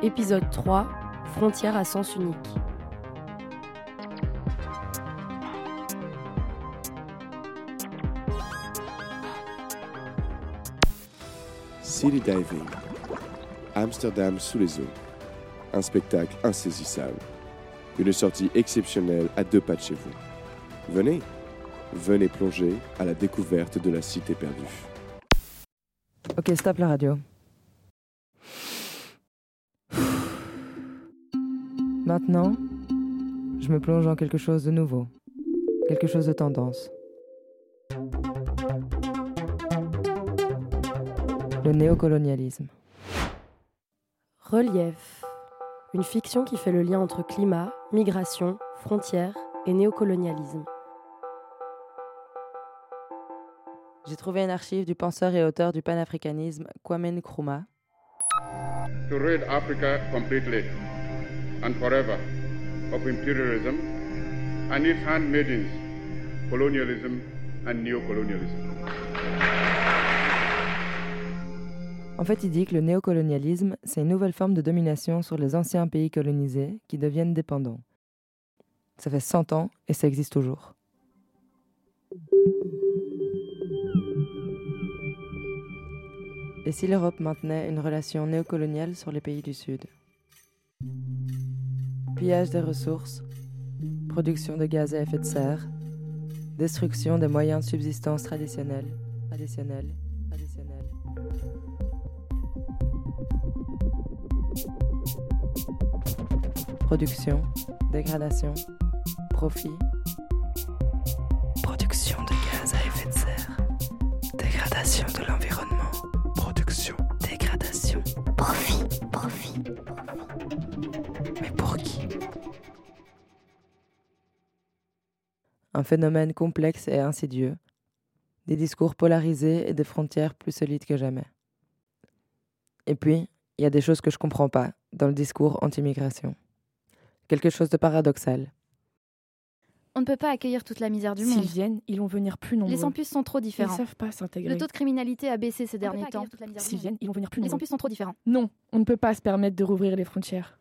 Épisode 3 Frontières à sens unique. City Diving. Amsterdam sous les eaux. Un spectacle insaisissable. Une sortie exceptionnelle à deux pas de chez vous. Venez, venez plonger à la découverte de la cité perdue. Ok, stop la radio. Maintenant, je me plonge dans quelque chose de nouveau, quelque chose de tendance. Le néocolonialisme. Relief. Une fiction qui fait le lien entre climat, migration, frontières et néocolonialisme. J'ai trouvé une archive du penseur et auteur du panafricanisme Kwame Nkrumah. to rid Africa completely and forever of imperialism and its handmaidens, colonialism and neocolonialism. En fait, il dit que le néocolonialisme, c'est une nouvelle forme de domination sur les anciens pays colonisés qui deviennent dépendants. Ça fait 100 ans et ça existe toujours. Et si l'Europe maintenait une relation néocoloniale sur les pays du Sud? Pillage des ressources, production de gaz à effet de serre, destruction des moyens de subsistance traditionnels, traditionnels, traditionnels. Production, dégradation, profit. Production de gaz à effet de serre, dégradation de l'environnement. Un phénomène complexe et insidieux, des discours polarisés et des frontières plus solides que jamais. Et puis, il y a des choses que je comprends pas dans le discours anti-migration. Quelque chose de paradoxal. On ne peut pas accueillir toute la misère du S'ils monde. viennent, ils vont venir plus nombreux. Les campus sont trop Ils différents. savent pas s'intégrer. Le taux de criminalité a baissé ces derniers temps. S'ils viennent, ils vont venir plus Les nombreux. campus sont trop différents. Non, on ne peut pas se permettre de rouvrir les frontières.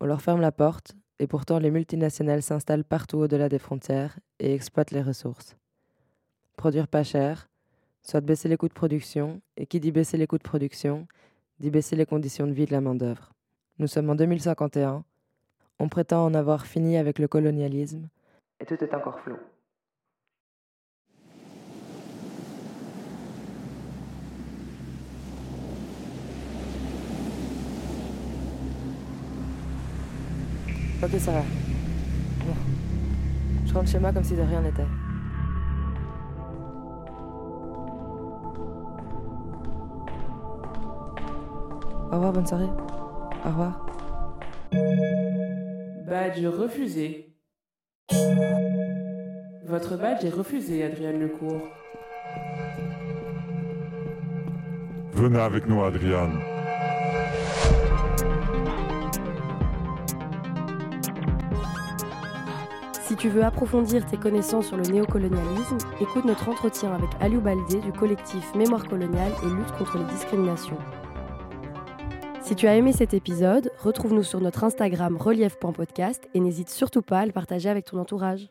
On leur ferme la porte, et pourtant les multinationales s'installent partout au-delà des frontières et exploitent les ressources. Produire pas cher, soit baisser les coûts de production, et qui dit baisser les coûts de production, dit baisser les conditions de vie de la main-d'œuvre. Nous sommes en 2051, on prétend en avoir fini avec le colonialisme, et tout est encore flou. Ok, ça va. Bon. Je rentre chez moi comme si de rien n'était. Au revoir, bonne soirée. Au revoir. Badge refusé. Votre badge est refusé, Adrienne Lecourt. Venez avec nous, Adriane. Si tu veux approfondir tes connaissances sur le néocolonialisme, écoute notre entretien avec Aliou Baldé du collectif Mémoire coloniale et lutte contre les discriminations. Si tu as aimé cet épisode, retrouve-nous sur notre Instagram relief.podcast et n'hésite surtout pas à le partager avec ton entourage.